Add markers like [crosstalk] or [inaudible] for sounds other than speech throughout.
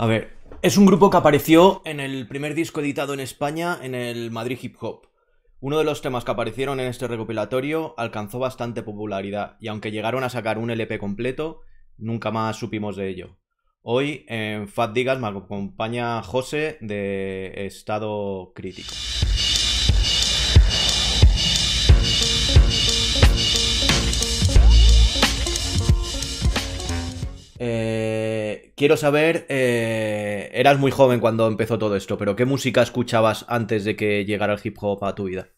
A ver, es un grupo que apareció en el primer disco editado en España en el Madrid Hip Hop. Uno de los temas que aparecieron en este recopilatorio alcanzó bastante popularidad y aunque llegaron a sacar un LP completo, nunca más supimos de ello. Hoy en Fat Digas me acompaña José de Estado Crítico. Eh, quiero saber, eh, eras muy joven cuando empezó todo esto, pero ¿qué música escuchabas antes de que llegara el hip hop a tu vida?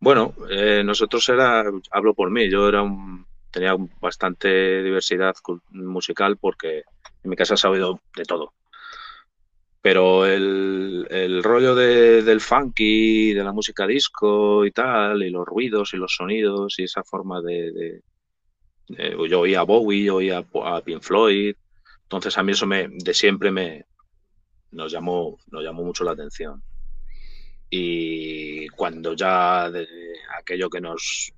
Bueno, eh, nosotros era, hablo por mí, yo era un, tenía bastante diversidad musical porque en mi casa se ha de todo. Pero el, rollo del funky, de la música disco y tal, y los ruidos y los sonidos y esa forma de, yo oía a Bowie, oía a Pink Floyd, entonces a mí eso me, de siempre me nos llamó, nos llamó mucho la atención. Y cuando ya de aquello que nos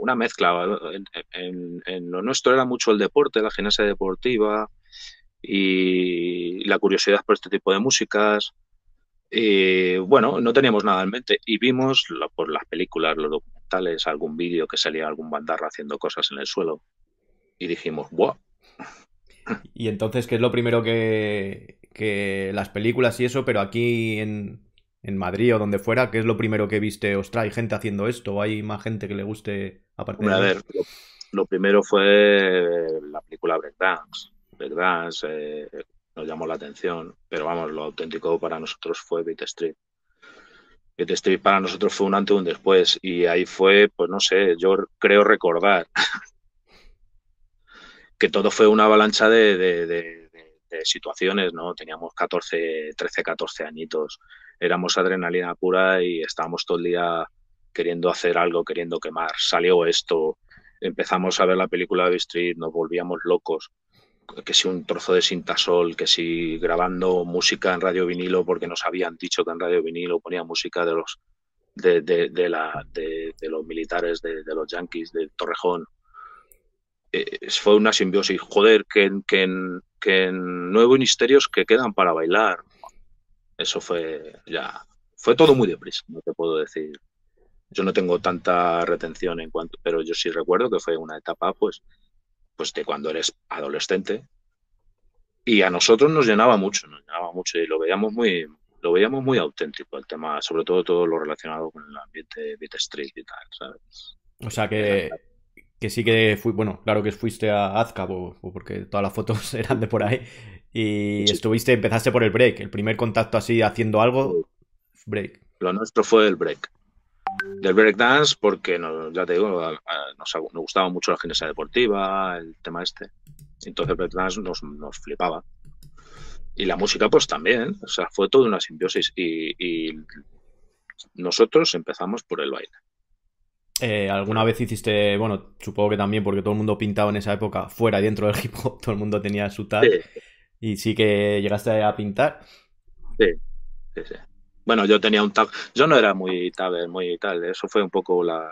una mezcla. En, lo nuestro era mucho el deporte, la gimnasia deportiva y la curiosidad por este tipo de músicas. Y bueno, no teníamos nada en mente y vimos por las películas, los documentales, algún vídeo que salía algún bandarra haciendo cosas en el suelo y dijimos, ¡wow! Y entonces, ¿qué es lo primero que, que las películas y eso, pero aquí en, en Madrid o donde fuera, ¿qué es lo primero que viste? Ostras, ¿hay gente haciendo esto? ¿O hay más gente que le guste aparte de A ver, lo, primero fue la película Breakdance. Breakdance eh, nos llamó la atención, pero vamos, lo auténtico para nosotros fue Beat Street. Beat Street para nosotros fue un antes y un después, y ahí fue, pues no sé, yo creo recordar [laughs] que todo fue una avalancha de, de situaciones, ¿no? Teníamos 14, 13, 14 añitos éramos adrenalina pura y estábamos todo el día queriendo hacer algo, queriendo quemar. Salió esto, empezamos a ver la película de Street, nos volvíamos locos. Que si un trozo de cintasol, que si grabando música en radio vinilo, porque nos habían dicho que en radio vinilo ponía música de los de, de, la, de, los militares, de, los yankees, de Torrejón. Eh, fue una simbiosis. Joder, que, que, que en Nuevo Ministerios que quedan para bailar eso fue ya, fue todo muy deprisa, no te puedo decir. Yo no tengo tanta retención en cuanto, pero yo sí recuerdo que fue una etapa, pues, pues de cuando eres adolescente. Y a nosotros nos llenaba mucho, nos llenaba mucho y lo veíamos muy, lo veíamos muy auténtico el tema, sobre todo todo lo relacionado con el ambiente Beat Street y tal, ¿sabes? O sea que, que sí que fui, bueno, claro que fuiste a Azca, porque todas las fotos [laughs] eran de por ahí, y estuviste, empezaste por el break, el primer contacto así haciendo algo, break. Lo nuestro fue el break. Del break dance, porque ya te digo, nos, gustaba mucho la gimnasia deportiva, el tema este. Entonces el break dance nos, flipaba. Y la música, pues también. O sea, fue toda una simbiosis. Y, nosotros empezamos por el baile. Eh, ¿Alguna vez hiciste, bueno, supongo que también, porque todo el mundo pintaba en esa época, fuera y dentro del hip hop, todo el mundo tenía su tal. ¿Y sí que llegaste a pintar? Sí, sí, sí. Bueno, yo tenía un tag. Yo no era muy tal, muy tal. Eso fue un poco la,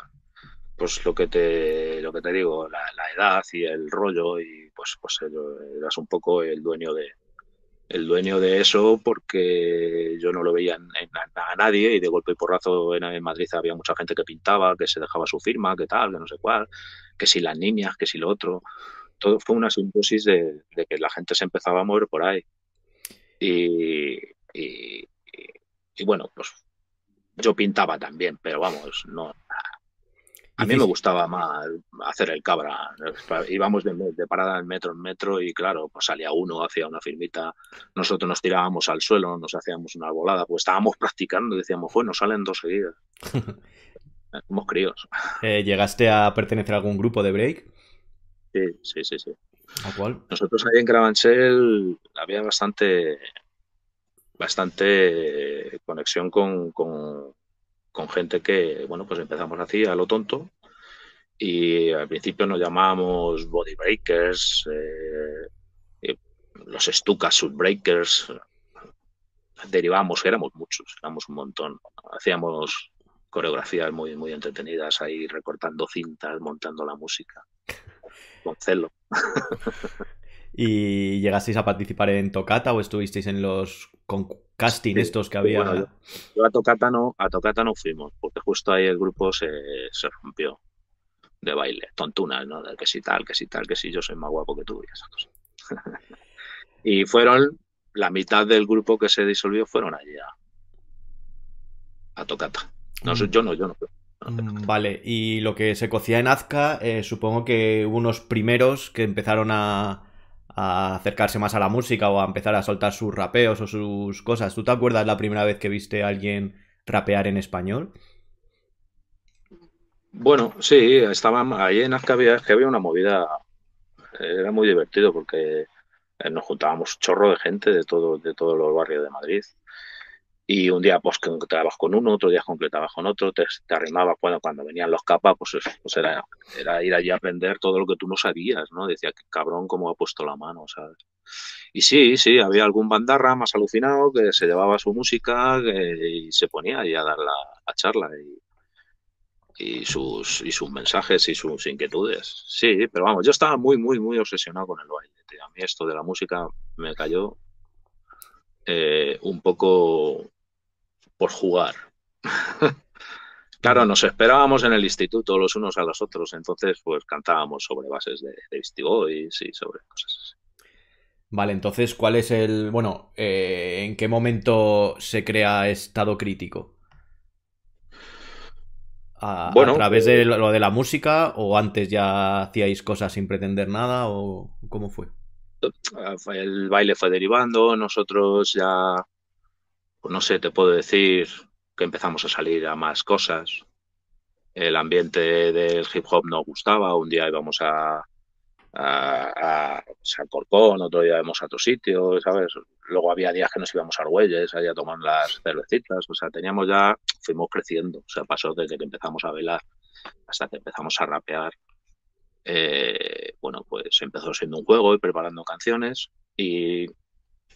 pues lo que te, lo que te digo, la, edad y el rollo y pues, pues eras un poco el dueño de, el dueño de eso porque yo no lo veía en, a nadie y de golpe y porrazo en, en, Madrid había mucha gente que pintaba, que se dejaba su firma, que tal, que no sé cuál, que si las niñas, que si lo otro todo fue una simbiosis de, que la gente se empezaba a mover por ahí. Y, bueno, pues yo pintaba también, pero vamos, no. A mí me gustaba más hacer el cabra. Íbamos de, parada en metro en metro y claro, pues salía uno, hacía una firmita, nosotros nos tirábamos al suelo, nos hacíamos una volada, pues estábamos practicando, decíamos, bueno, salen dos seguidas. [laughs] Somos críos. Eh, ¿Llegaste a pertenecer a algún grupo de break? Sí, sí, sí, ¿A cuál? Nosotros ahí en Carabanchel había bastante bastante conexión con, gente que, bueno, pues empezamos así a lo tonto. Y al principio nos llamábamos Body Breakers, eh, los Stuka Breakers, derivamos, éramos muchos, éramos un montón, hacíamos coreografías muy, muy entretenidas ahí recortando cintas, montando la música. Con celo. [laughs] ¿Y llegasteis a participar en Tocata o estuvisteis en los casting estos que había? yo, a Tocata no, a Tocata no fuimos, porque justo ahí el grupo se, se rompió de baile, tontunas, ¿no? De que si tal, que si tal, que si yo soy más guapo que tú y esas cosas. [laughs] y fueron, la mitad del grupo que se disolvió fueron allí a, a Tocata. No, mm. yo no, yo no. Mm, vale, y lo que se cocía en Azca, eh, supongo que unos primeros que empezaron a, a, acercarse más a la música o a empezar a soltar sus rapeos o sus cosas. ¿Tú te acuerdas la primera vez que viste a alguien rapear en español? Bueno, sí, estaba ahí en Azca había, que había una movida, era muy divertido porque eh, nos juntábamos chorro de gente de todo, de todos los barrios de Madrid y un día pues concretabas con uno, otro día completabas con otro, te, te arrimabas cuando, cuando venían los capas, pues, pues era, era, ir allí a aprender todo lo que tú no sabías, ¿no? Decía, qué cabrón cómo ha puesto la mano, ¿sabes? Y sí, sí, había algún bandarra más alucinado que se llevaba su música y se ponía ahí a dar la, charla y, y, sus, y sus mensajes y sus inquietudes. Sí, pero vamos, yo estaba muy, muy, muy obsesionado con el baile. A mí esto de la música me cayó eh, un poco por jugar. [laughs] claro, nos esperábamos en el instituto los unos a los otros, entonces pues cantábamos sobre bases de, de y sobre cosas así. Vale, entonces, ¿cuál es el. Bueno, eh, ¿en qué momento se crea estado crítico? A, bueno, ¿A través de eh, lo de la música o antes ya hacíais cosas sin pretender nada o cómo fue? El baile fue derivando, nosotros ya no sé, te puedo decir que empezamos a salir a más cosas. El ambiente del hip hop nos gustaba. Un día íbamos a, a, San Corcón, otro día íbamos a otro sitio, ¿sabes? Luego había días que nos íbamos a Argüelles, allá a tomar las cervecitas. O sea, teníamos ya, fuimos creciendo. O sea, pasó desde que empezamos a velar hasta que empezamos a rapear. Eh, bueno, pues empezó siendo un juego y preparando canciones. Y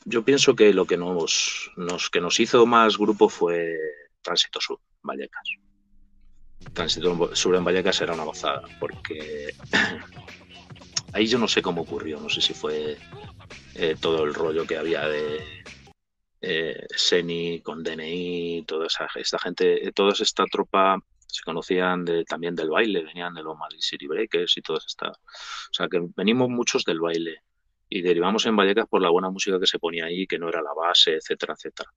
yo pienso que lo que nos, que nos hizo más grupo fue Tránsito Sur, Vallecas. Tránsito Sur en Vallecas era una gozada, porque [clears throat] ahí yo no sé cómo ocurrió, no sé si fue eh, todo el rollo que había de eh, Seni con DNI, toda esa, esta gente, eh, toda esta tropa se conocían de, también del baile, venían de los Madrid City Breakers y todo esta. O sea que venimos muchos del baile y derivamos en Vallecas por la buena música que se ponía ahí, que no era la base, etcétera, etcétera.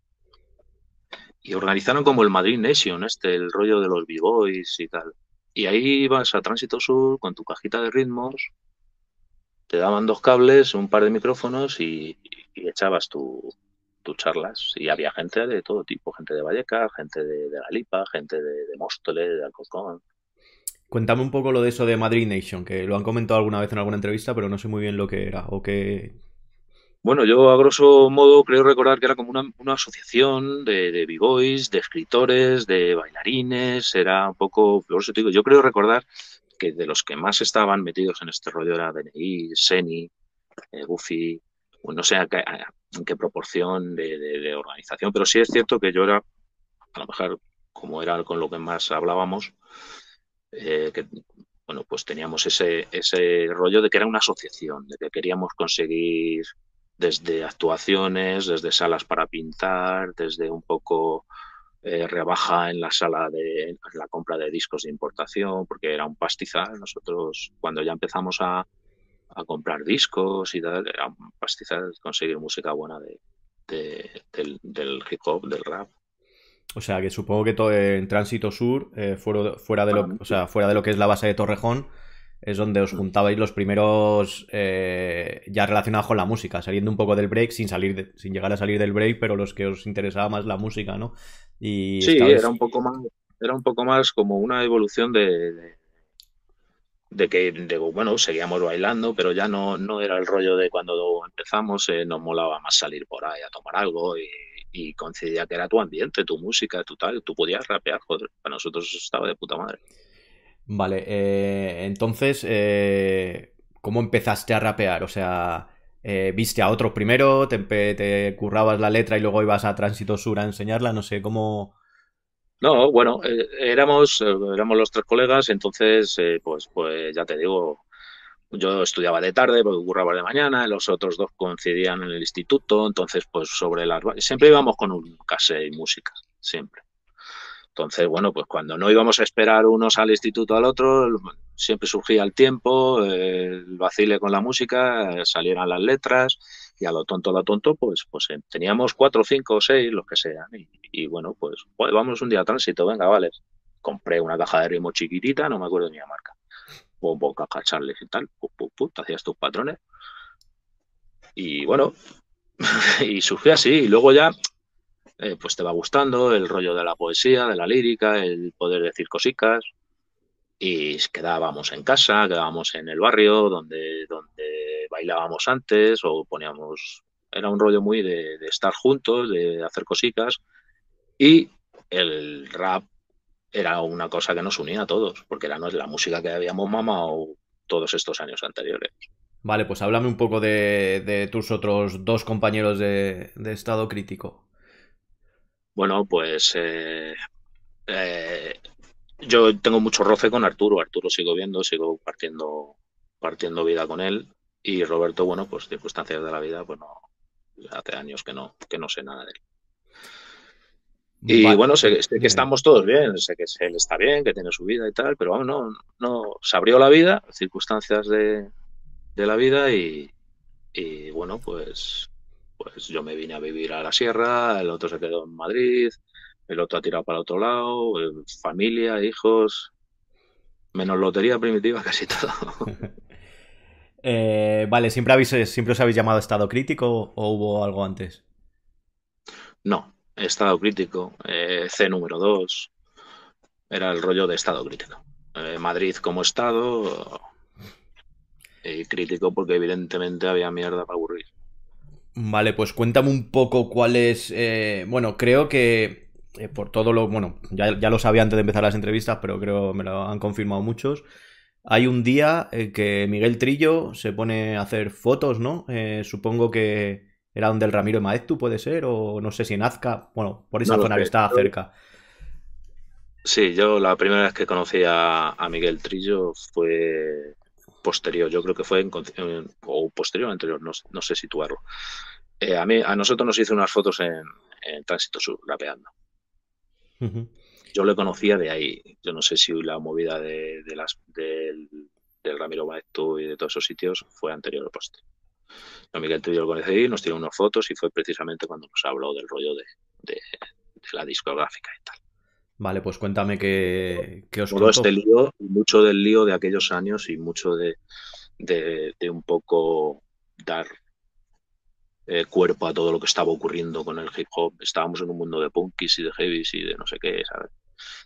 Y organizaron como el Madrid Nation, este, el rollo de los b-boys y tal. Y ahí ibas a Tránsito Sur con tu cajita de ritmos, te daban dos cables, un par de micrófonos y, echabas tus charlas. Y había gente de todo tipo, gente de Vallecas, gente de, de Galipa, gente de, de de Alcorcón. Cuéntame un poco lo de eso de Madrid Nation, que lo han comentado alguna vez en alguna entrevista, pero no sé muy bien lo que era o qué. Bueno, yo a grosso modo creo recordar que era como una, asociación de, de b-boys, de escritores, de bailarines, era un poco, por eso te digo, yo creo recordar que de los que más estaban metidos en este rollo era DNI, Seni, eh, Buffy, no sé en qué proporción de, de, organización, pero sí es cierto que yo era, a lo mejor como era con lo que más hablábamos, eh, que bueno, pues teníamos ese, ese rollo de que era una asociación, de que queríamos conseguir desde actuaciones, desde salas para pintar, desde un poco eh, rebaja en la sala de la compra de discos de importación, porque era un pastizal. Nosotros, cuando ya empezamos a, a comprar discos y tal, era un pastizal conseguir música buena de, del, del hip hop, del rap. O sea, que supongo que todo en Tránsito Sur, eh, fuera, de lo, o sea, fuera de lo que es la base de Torrejón, es donde os juntabais los primeros eh, ya relacionados con la música, saliendo un poco del break, sin salir sin llegar a salir del break, pero los que os interesaba más la música, ¿no? Y sí, era un poco más, era un poco más como una evolución de, de, que, bueno, seguíamos bailando, pero ya no, no era el rollo de cuando empezamos, eh, nos molaba más salir por ahí a tomar algo y y coincidía que era tu ambiente, tu música, tu tal, tú podías rapear, joder, para nosotros estaba de puta madre. Vale, eh, entonces, eh, ¿cómo empezaste a rapear? O sea, eh, ¿viste a otros primero? Te, te, currabas la letra y luego ibas a Tránsito Sur a enseñarla? No sé, ¿cómo...? No, bueno, éramos, éramos los tres colegas, entonces, pues, pues ya te digo, yo estudiaba de tarde porque curraba de mañana, los otros dos coincidían en el instituto, entonces pues sobre las... Siempre íbamos con un cassette y música, siempre. Entonces, bueno, pues cuando no íbamos a esperar unos al instituto al otro, siempre surgía el tiempo, el vacile con la música, salieran las letras y a lo tonto, a lo tonto, pues, pues eh, teníamos cuatro, cinco, seis, los que sean. Y, bueno, pues, pues, vamos un día a tránsito, venga, vale. Compré una caja de ritmo chiquitita, no me acuerdo ni la marca. Bombo, caja Charles y tal, hacías tus patrones. Y bueno, [laughs] y surgió así. Y luego ya eh, pues te va gustando el rollo de la poesía, de la lírica, el poder decir cositas. Y quedábamos en casa, quedábamos en el barrio donde, donde bailábamos antes o poníamos... Era un rollo muy de, estar juntos, de hacer cositas. Y el rap era una cosa que nos unía a todos, porque era la música que habíamos mamado todos estos años anteriores. Vale, pues háblame un poco de, tus otros dos compañeros de, de estado crítico. Bueno, pues eh, eh, yo tengo mucho roce con Arturo. Arturo sigo viendo, sigo partiendo, partiendo vida con él. Y Roberto, bueno, pues circunstancias de la vida, pues no, hace años que no, que no sé nada de él. Y bueno, sé, que estamos todos bien, sé que él está bien, que tiene su vida y tal, pero vamos, no, no, se abrió la vida, circunstancias de, de la vida y, y bueno, pues pues yo me vine a vivir a la sierra, el otro se quedó en Madrid, el otro ha tirado para otro lado, eh, familia, hijos, menos lotería primitiva, [laughs] casi todo. [laughs] Eh, vale, ¿siempre, habéis, ¿siempre os habéis llamado estado crítico o hubo algo antes? No, estado crítico, eh, C número 2, era el rollo de estado crítico. Madrid como estado, y crítico porque evidentemente había mierda para aburrir. Vale, pues cuéntame un poco cuál es. Eh, bueno, creo que eh, por todo lo. Bueno, ya, lo sabía antes de empezar las entrevistas, pero creo me lo han confirmado muchos. Hay un día que Miguel Trillo se pone a hacer fotos, ¿no? Eh, supongo que era donde el Ramiro de Maeztu puede ser, o no sé si en Azca. Bueno, por esa zona que está cerca. Sí, yo la primera vez que conocí a Miguel Trillo fue posterior, yo creo que fue en, o posterior o anterior, no, sé situarlo. Eh, a, mí, a nosotros nos hizo unas fotos en, Tránsito Sur, rapeando. Yo le conocía de ahí. Yo no sé si la movida de, las, del, Ramiro Baeto y de todos esos sitios fue anterior o posterior. Yo, Miguel Trillo lo conocí, nos tiró unas fotos y fue precisamente cuando nos habló del rollo de, de la discográfica y tal. Vale, pues cuéntame qué, qué os Todo este lío, mucho del lío de aquellos años y mucho de, un poco dar eh, cuerpo a todo lo que estaba ocurriendo con el hip hop. Estábamos en un mundo de punkis y de heavies y de no sé qué, ¿sabes?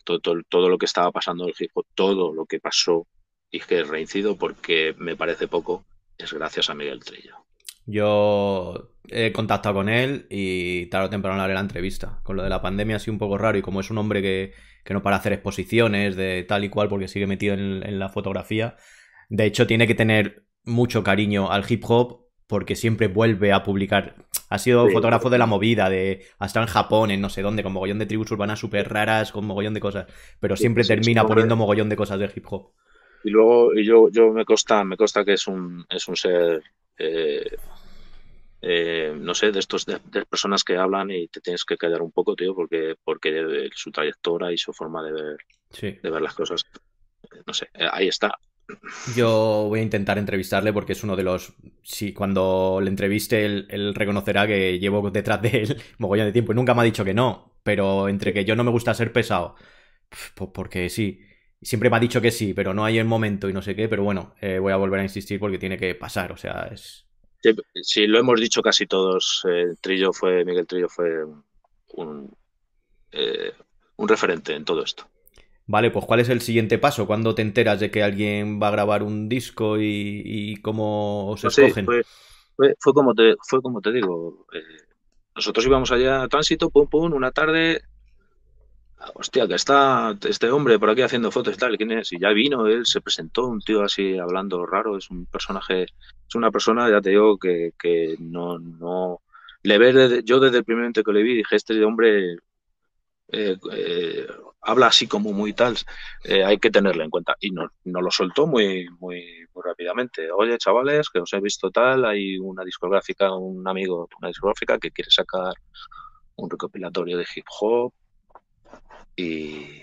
Todo, todo, todo lo que estaba pasando en el hip hop, todo lo que pasó y que reincido porque me parece poco, es gracias a Miguel Trillo. Yo he contactado con él y tarde o temprano le haré la entrevista. Con lo de la pandemia ha sido un poco raro y como es un hombre que, no para hacer exposiciones de tal y cual porque sigue metido en, la fotografía, de hecho tiene que tener mucho cariño al hip hop porque siempre vuelve a publicar. Ha sido fotógrafo de la movida, de hasta en Japón, en no sé dónde, con mogollón de tribus urbanas súper raras, con mogollón de cosas, pero siempre termina poniendo mogollón de cosas de hip hop. Y luego, y yo, yo me consta, me consta que es un, es un ser eh, eh, no sé, de estos de, personas que hablan y te tienes que callar un poco, tío, porque, porque su trayectoria y su forma de ver, de ver las cosas, no sé, eh, ahí está. Yo voy a intentar entrevistarle porque es uno de los. Si cuando le entreviste, él, reconocerá que llevo detrás de él [laughs] mogollón de tiempo. Y nunca me ha dicho que no, pero entre que yo no me gusta ser pesado, pues porque sí. Siempre me ha dicho que sí, pero no hay el momento y no sé qué. Pero bueno, eh, voy a volver a insistir porque tiene que pasar. O sea, es, Sí, lo hemos dicho casi todos. Eh, Trillo fue, Miguel Trillo fue un, eh, un referente en todo esto. Vale, pues ¿cuál es el siguiente paso? ¿Cuándo te enteras de que alguien va a grabar un disco y, cómo se escogen? fue, fue, como te, fue como te digo. Eh, nosotros íbamos allá a tránsito, pum, pum, una tarde, hostia, que está este hombre por aquí haciendo fotos y tal, ¿quién es? Y ya vino, él se presentó, un tío así hablando raro, es un personaje, es una persona, ya te digo, que, no, no, le ve, yo desde el primer momento que le vi dije, este hombre eh, eh, habla así como muy tal, eh, hay que tenerlo en cuenta. Y nos no lo soltó muy, muy, muy rápidamente. Oye, chavales, que os he visto tal, hay una discográfica, un amigo, una discográfica que quiere sacar un recopilatorio de hip hop y,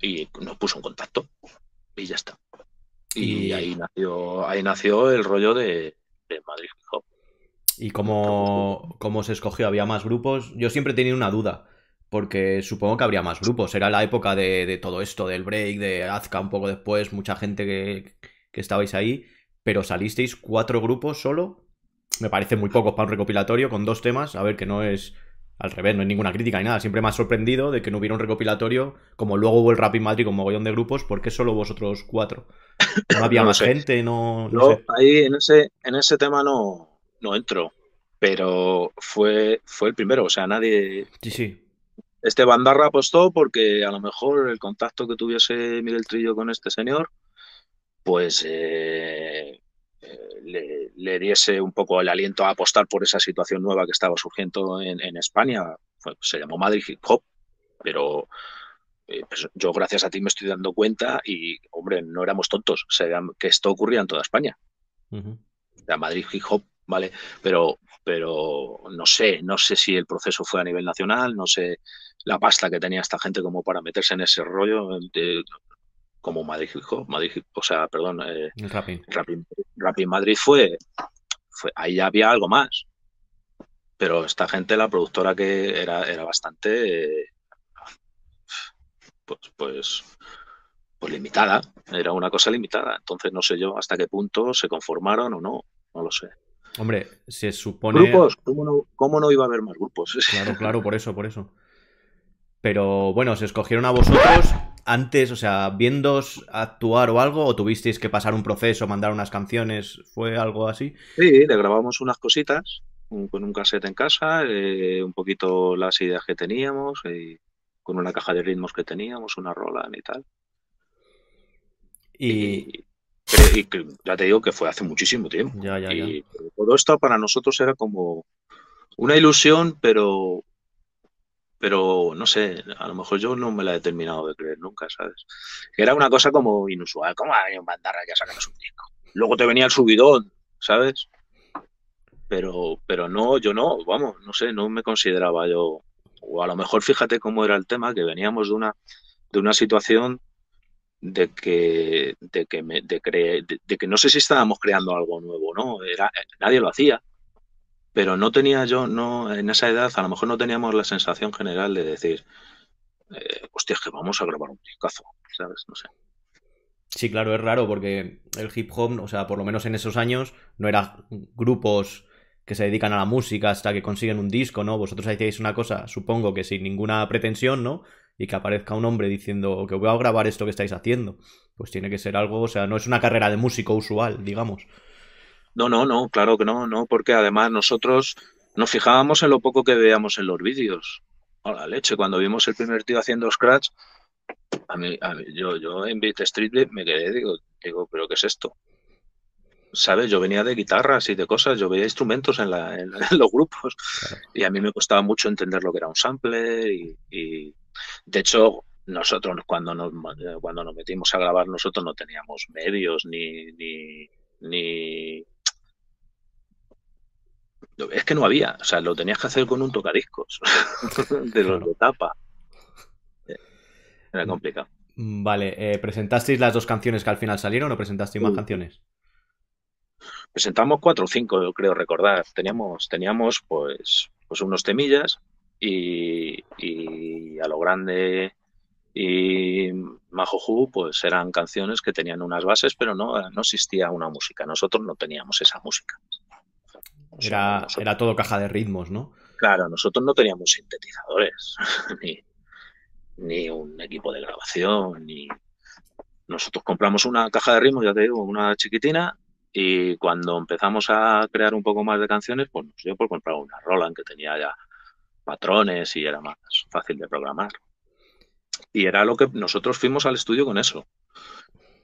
y nos puso en contacto y ya está. Y, ahí nació, ahí nació el rollo de, Madrid Hop. ¿Y cómo, cómo se escogió? ¿Había más grupos? Yo siempre he tenido una duda porque supongo que habría más grupos. Era la época de, todo esto, del break, de Azka un poco después, mucha gente que, que, estabais ahí, pero salisteis cuatro grupos solo. Me parece muy pocos para un recopilatorio, con dos temas. A ver, que no es al revés, no hay ninguna crítica ni nada. Siempre me ha sorprendido de que no hubiera un recopilatorio, como luego hubo el Rap Madrid con mogollón de grupos, ¿por qué solo vosotros cuatro? ¿No había [laughs] más gente? No, no, ahí en ese, en ese tema no, no entro, pero fue, fue el primero, o sea, nadie... Sí, sí. Este Bandarra apostó porque a lo mejor el contacto que tuviese Miguel Trillo con este señor, pues eh, le, diese un poco el aliento a apostar por esa situación nueva que estaba surgiendo en, España. se llamó Madrid Hip Hop, pero eh, pues yo gracias a ti me estoy dando cuenta y, hombre, no éramos tontos, que esto ocurría en toda España. Madrid Hip Hop, ¿vale? Pero, pero no sé, no sé si el proceso fue a nivel nacional, no sé la pasta que tenía esta gente como para meterse en ese rollo de, como Madrid, Madrid, o sea, perdón, eh, Rapid. Madrid fue, fue, ahí había algo más. Pero esta gente, la productora que era, era bastante, pues, pues, pues limitada, era una cosa limitada. Entonces no sé yo hasta qué punto se conformaron o no, no lo sé. Hombre, se supone. ¿Grupos? ¿Cómo no, cómo no iba a haber más grupos? [laughs] Claro, claro, por eso, por eso. Pero bueno, ¿se escogieron a vosotros antes, o sea, viéndos actuar o algo? ¿O tuvisteis que pasar un proceso, mandar unas canciones? ¿Fue algo así? Sí, le grabamos unas cositas con un cassette en casa, eh, un poquito las ideas que teníamos, con una caja de ritmos que teníamos, una rola y tal. Y... ya te digo que fue hace muchísimo tiempo. Ya, ya, y todo esto para nosotros era como una ilusión, pero pero no sé, a lo mejor yo no me la he terminado de creer nunca, ¿sabes? Era una cosa como inusual, como hay un bandarra que sacamos un disco. Luego te venía el subidón, ¿sabes? Pero, pero no, yo no, vamos, no sé, no me consideraba yo, o a lo mejor fíjate cómo era el tema, que veníamos de una, de una situación de que, de que, me, de, de que no sé si estábamos creando algo nuevo, ¿no? Era, nadie lo hacía pero no tenía yo, no, en esa edad a lo mejor no teníamos la sensación general de decir, eh, hostia, que vamos a grabar un discazo, ¿sabes? No sé. Sí, claro, es raro porque el hip hop, o sea, por lo menos en esos años, no eran grupos que se dedican a la música hasta que consiguen un disco, ¿no? Vosotros hacíais una cosa, supongo que sin ninguna pretensión, ¿no? Y que aparezca un hombre diciendo que voy a grabar esto que estáis haciendo. Pues tiene que ser algo, o sea, no es una carrera de músico usual, digamos. No, no, no, claro que no, no, porque además nosotros nos fijábamos en lo poco que veíamos en los vídeos. A la leche, cuando vimos el primer tío haciendo scratch, a mí, yo, yo en Beat Street me quedé, digo, digo, pero ¿qué es esto? ¿Sabes? Yo venía de guitarras y de cosas, yo veía instrumentos en, [laughs] los grupos y a mí me costaba mucho entender lo que era un sample y, y de hecho nosotros cuando nos, cuando nos metimos a grabar nosotros no teníamos medios ni, ni, ni es que no había, o sea, lo tenías que hacer con un tocadiscos [laughs] de los de tapa. Era complicado. Vale, eh, ¿presentasteis las dos canciones que al final salieron o presentasteis más canciones? Presentamos cuatro o cinco, yo creo recordar. Teníamos, teníamos pues, pues unos temillas y, y a lo grande y Majoju pues eran canciones que tenían unas bases, pero no, no existía una música. Nosotros no teníamos esa música. Era, era todo caja de ritmos, ¿no? Claro, nosotros no teníamos sintetizadores, [laughs] ni, un equipo de grabación, ni... Nosotros compramos una caja de ritmos, ya te digo, una chiquitina, y cuando empezamos a crear un poco más de canciones, pues nos dio por comprar una Roland que tenía ya patrones y era más fácil de programar. Y era lo que nosotros fuimos al estudio con eso.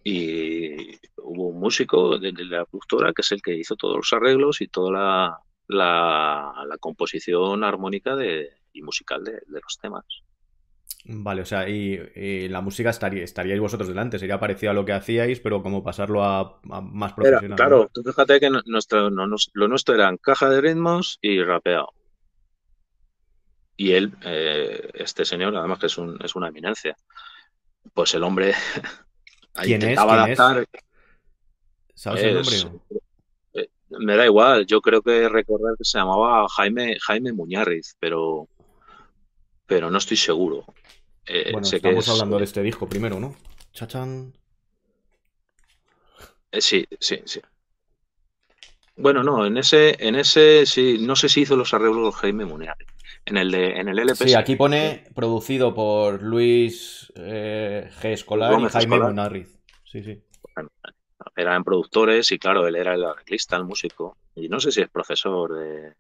Y hubo un músico de, la productora que es el que hizo todos los arreglos y toda la, la, composición armónica de, y musical de, los temas. Vale, o sea, y, la música estaría, estaríais vosotros delante, sería parecido a lo que hacíais, pero como pasarlo a, más profesional. claro, tú fíjate que nuestro, lo nuestro eran caja de ritmos y rapeado. Y él, eh, este señor, además que es, un, es una eminencia, pues el hombre [laughs] ¿Quién intentaba adaptar. ¿Sabes el nombre? Eh, me da igual, yo creo que recordar que se llamaba Jaime, Jaime Muñarriz, pero, pero no estoy seguro. Eh, bueno, estamos hablando de este disco primero, ¿no? Chachan. sí, sí, sí. Bueno, no, en ese, en ese sí, no sé si hizo los arreglos Jaime Muñarriz en el, de, en el LP. Sí, aquí pone producido por Luis eh, G. Escolar y Jaime Munarriz. Sí, sí. eran productores y claro, él era el arreglista, el músico. Y no sé si es profesor de,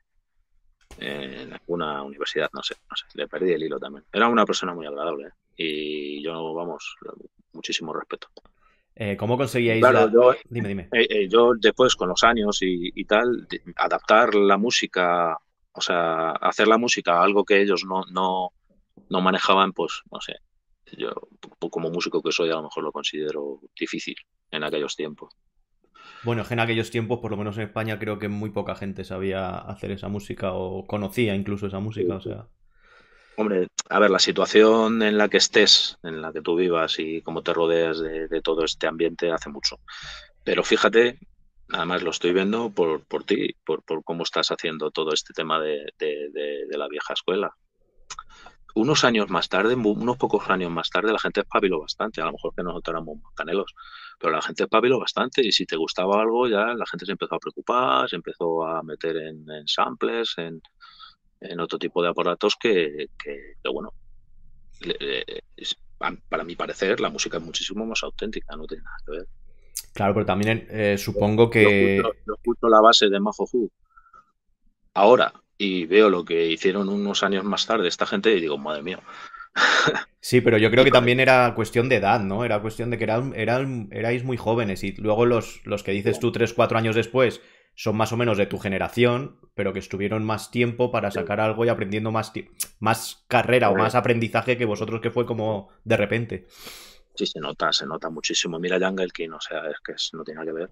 en alguna universidad, no sé, no sé, le perdí el hilo también. Era una persona muy agradable ¿eh? y yo, vamos, muchísimo respeto. Eh, ¿Cómo conseguíais? yo, dime, dime. yo después, con los años y, y, tal, adaptar la música o sea, hacer la música, algo que ellos no, no, no manejaban, pues no sé. Yo, como músico que soy, a lo mejor lo considero difícil en aquellos tiempos. Bueno, en aquellos tiempos, por lo menos en España, creo que muy poca gente sabía hacer esa música o conocía incluso esa música, o sea. Hombre, a ver, la situación en la que estés, en la que tú vivas y cómo te rodeas de, de todo este ambiente hace mucho. Pero fíjate Además lo estoy viendo por, por ti, por, por cómo estás haciendo todo este tema de, la vieja escuela. Unos años más tarde, unos pocos años más tarde, la gente espabiló bastante. A lo mejor que nosotros éramos canelos, pero la gente espabiló bastante y si te gustaba algo ya la gente se empezó a preocupar, se empezó a meter en, samples, en, otro tipo de aparatos que, que, bueno, para mi parecer la música es muchísimo más auténtica, no tiene nada que ver. Claro, pero también eh, supongo que. Yo escucho la base de Majo ahora y veo lo que hicieron unos años más tarde esta gente y digo, madre mía. [laughs] Sí, pero yo creo que también era cuestión de edad, ¿no? Era cuestión de que eran, eran, erais muy jóvenes y luego los, los que dices tú tres, cuatro años después son más o menos de tu generación, pero que estuvieron más tiempo para sacar algo y aprendiendo más, más carrera o más aprendizaje que vosotros que fue como de repente. Sí, se nota, se nota muchísimo. Mira Jungle King, o sea, es que no tiene nada que ver.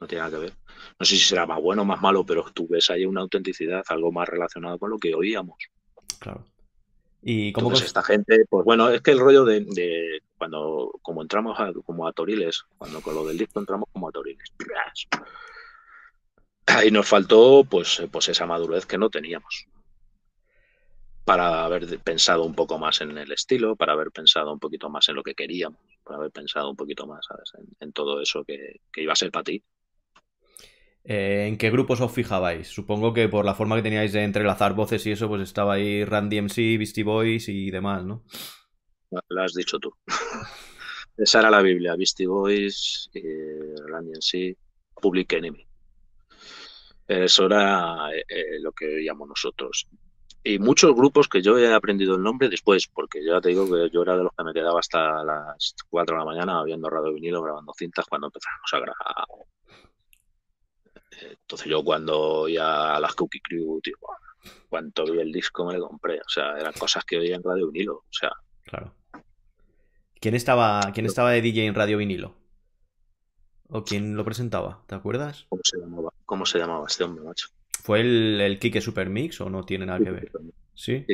No tiene nada que ver. No sé si será más bueno o más malo, pero tú ves ahí una autenticidad, algo más relacionado con lo que oíamos. Claro. ¿Y cómo Entonces, esta gente, pues bueno, es que el rollo de, cuando, como entramos como a Toriles, cuando con lo del disco entramos como a Toriles, ahí nos faltó pues, pues esa madurez que no teníamos para haber pensado un poco más en el estilo, para haber pensado un poquito más en lo que queríamos, para haber pensado un poquito más En, todo eso que, iba a ser para ti. Eh, ¿En qué grupos os fijabais? Supongo que por la forma que teníais de entrelazar voces y eso, pues estaba ahí Randy MC, Beastie Boys y demás, ¿no? Lo has dicho tú. [laughs] Esa era la Biblia, Beastie Boys, eh, Randy MC, Public Enemy. Eso era eh, lo que veíamos nosotros y muchos grupos que yo he aprendido el nombre después, porque ya te digo que yo era de los que me quedaba hasta las 4 de la mañana viendo radio vinilo, grabando cintas cuando empezamos a grabar. Entonces yo cuando ya a las Cookie Crew, tío, cuando vi el disco me lo compré. O sea, eran cosas que oía en radio vinilo. O sea. Claro. ¿Quién estaba, quién estaba de DJ en radio vinilo? ¿O quién lo presentaba? ¿Te acuerdas? ¿Cómo se llamaba, cómo se llamaba este hombre, macho? ¿Fue el, el Kike Super Mix o no tiene nada que ver? ¿Sí?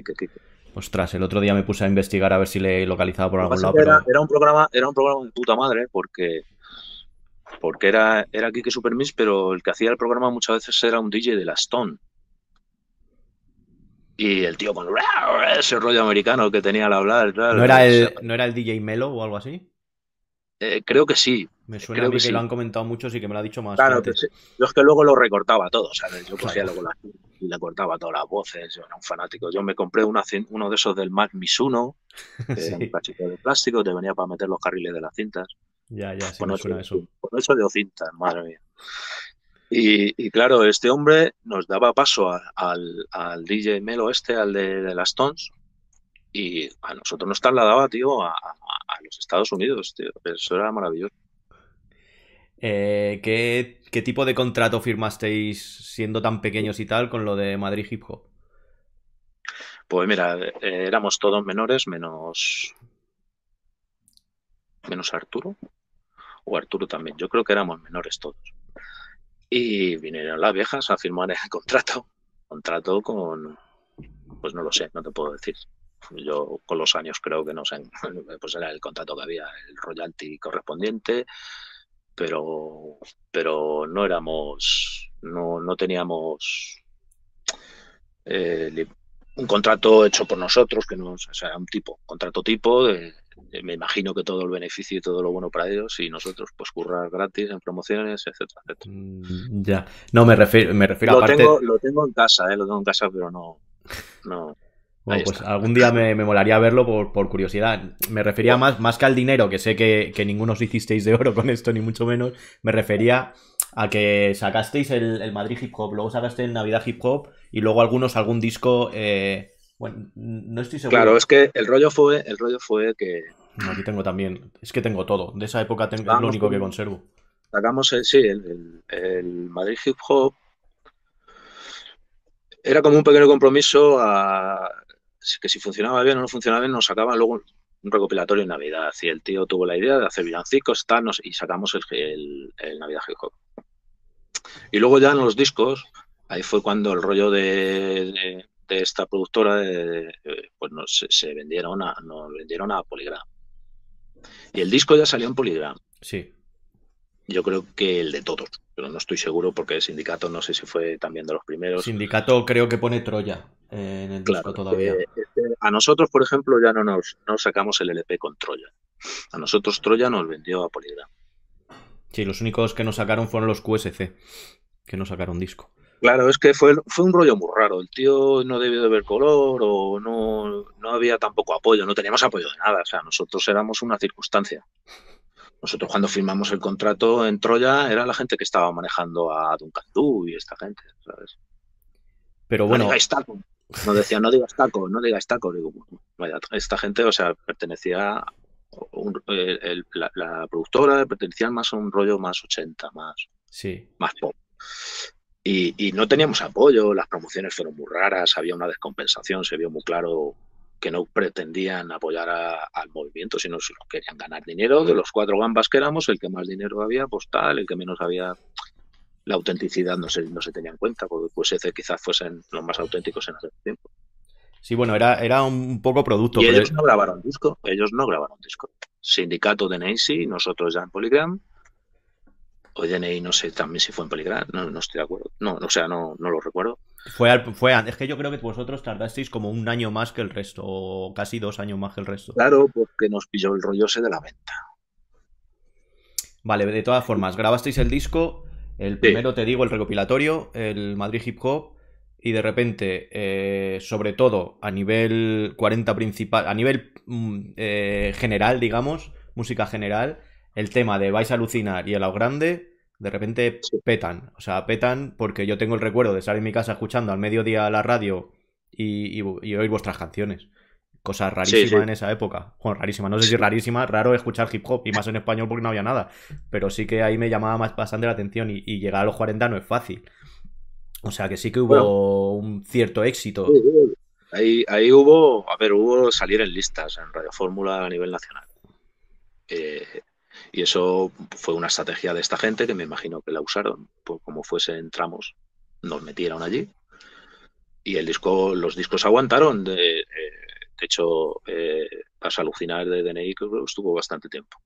Ostras, el otro día me puse a investigar a ver si le localizaba por algún lado. Era, un programa, era un programa de puta madre, porque, porque era, era Kike Super Mix, pero el que hacía el programa muchas veces era un DJ de la Stone. Y el tío con ese rollo americano que tenía al hablar. ¿No, era el, ¿No era el DJ Melo o algo así? Eh, creo que sí. Me suena que, lo han comentado muchos y que me lo ha dicho más. Claro, yo es que luego lo recortaba todo, ¿sabes? Yo cogía luego la, y le cortaba todas las voces, yo era un fanático. Yo me compré una, uno de esos del Mac Misuno, [laughs] que era un cachito de plástico, te venía para meter los carriles de las cintas. Ya, ya, sí me suena eso. Con eso de cintas, madre mía. Y, claro, este hombre nos daba paso al, al, DJ Melo este, al de, de las Stones, y a nosotros nos trasladaba, tío, a, los Estados Unidos, tío. Eso era maravilloso. Eh, ¿qué, tipo de contrato firmasteis siendo tan pequeños y tal con lo de Madrid Hip Hop? Pues mira, eh, éramos todos menores menos menos Arturo o Arturo también. Yo creo que éramos menores todos. Y vinieron las viejas a firmar el [laughs] contrato. Contrato con, pues no lo sé, no te puedo decir. Yo con los años creo que no sé, [laughs] pues era el contrato que había, el royalty correspondiente, pero, pero no éramos, no, no teníamos eh, un contrato hecho por nosotros, que no, o sea, un tipo, contrato tipo, me imagino que todo el beneficio y todo lo bueno para ellos y nosotros pues currar gratis en promociones, etcétera, etcétera. Mm, ya, no me refiero, me refiero lo Tengo, lo tengo en casa, eh, lo tengo en casa, pero no, no, bueno, pues algún día me, molaría verlo por, curiosidad. Me refería más, más que al dinero, que sé que, ninguno os hicisteis de oro con esto, ni mucho menos. Me refería a que sacasteis el, Madrid Hip Hop, luego sacaste el Navidad Hip Hop y luego algunos algún disco. Eh, bueno, no estoy seguro. Claro, es que el rollo fue, el rollo fue que. aquí tengo también. Es que tengo todo. De esa época tengo, es lo único que conservo. Sacamos el, sí, el Madrid Hip Hop era como un pequeño compromiso a, que si funcionaba bien o no funcionaba bien, nos sacaban luego un recopilatorio en Navidad. Y el tío tuvo la idea de hacer villancicos y sacamos el, Navidad Hip Hop. Y luego ya en los discos, ahí fue cuando el rollo de, esta productora, pues nos, se vendieron a, nos vendieron a Polygram. Y el disco ya salió en Polygram. Sí. Yo creo que el de todos, pero no estoy seguro porque el sindicato no sé si fue también de los primeros. Sindicato creo que pone Troya en el disco todavía. Este, a nosotros, por ejemplo, ya no nos sacamos el LP con Troya. A nosotros Troya nos vendió a Polygram. Sí, los únicos que nos sacaron fueron los QSC, que no sacaron disco. Claro, es que fue, fue un rollo muy raro. El tío no debió de ver color o no, no había tampoco apoyo, no teníamos apoyo de nada. O sea, nosotros éramos una circunstancia. Nosotros cuando firmamos el contrato en Troya era la gente que estaba manejando a Duncan Du y esta gente, ¿sabes? Pero bueno. No digáis taco. No decía, no digas taco, no digas taco. Digo, vaya, esta gente, o sea, pertenecía la, productora pertenecía más a un rollo más 80, más, sí. más pop. Y, y, no teníamos apoyo, las promociones fueron muy raras, había una descompensación, se vio muy claro que no pretendían apoyar al movimiento, sino que querían ganar dinero. De los cuatro gambas que éramos, el que más dinero había, pues tal, el que menos había, la autenticidad no se, no se tenía en cuenta, porque pues ese quizás fuesen los más auténticos en ese tiempo. Sí, bueno, era, era un poco producto. Y ellos no grabaron disco, ellos no grabaron disco. Sindicato de Nancy, nosotros ya en Polygram, o DNI no sé también si fue en Polygram, no, no estoy de acuerdo. No, o sea, no, no lo recuerdo. Fue, fue es que yo creo que vosotros tardasteis como un año más que el resto, o casi dos años más que el resto. Claro, porque nos pilló el rollo ese de la venta. Vale, de todas formas, grabasteis el disco, el primero te digo, el recopilatorio, el Madrid Hip Hop, y de repente, eh, sobre todo a nivel 40 principal, a nivel mm, eh, general, digamos, música general, el tema de Vais a alucinar y el Ao Grande de repente petan. O sea, petan porque yo tengo el recuerdo de estar en mi casa escuchando al mediodía la radio y, oír vuestras canciones. Cosa rarísima en esa época. Bueno, rarísima, no sé si rarísima, raro escuchar hip hop y más en español porque no había nada. Pero sí que ahí me llamaba más bastante la atención y, llegar a los 40 no es fácil. O sea que sí que hubo un cierto éxito. Ahí, ahí hubo, a ver, hubo salir en listas en Radio Fórmula a nivel nacional. Eh, y eso fue una estrategia de esta gente que me imagino que la usaron, pues como fuesen tramos, nos metieron allí. Y el disco, los discos aguantaron. De, eh, hecho, eh, Pasa alucinar de DNI que estuvo bastante tiempo.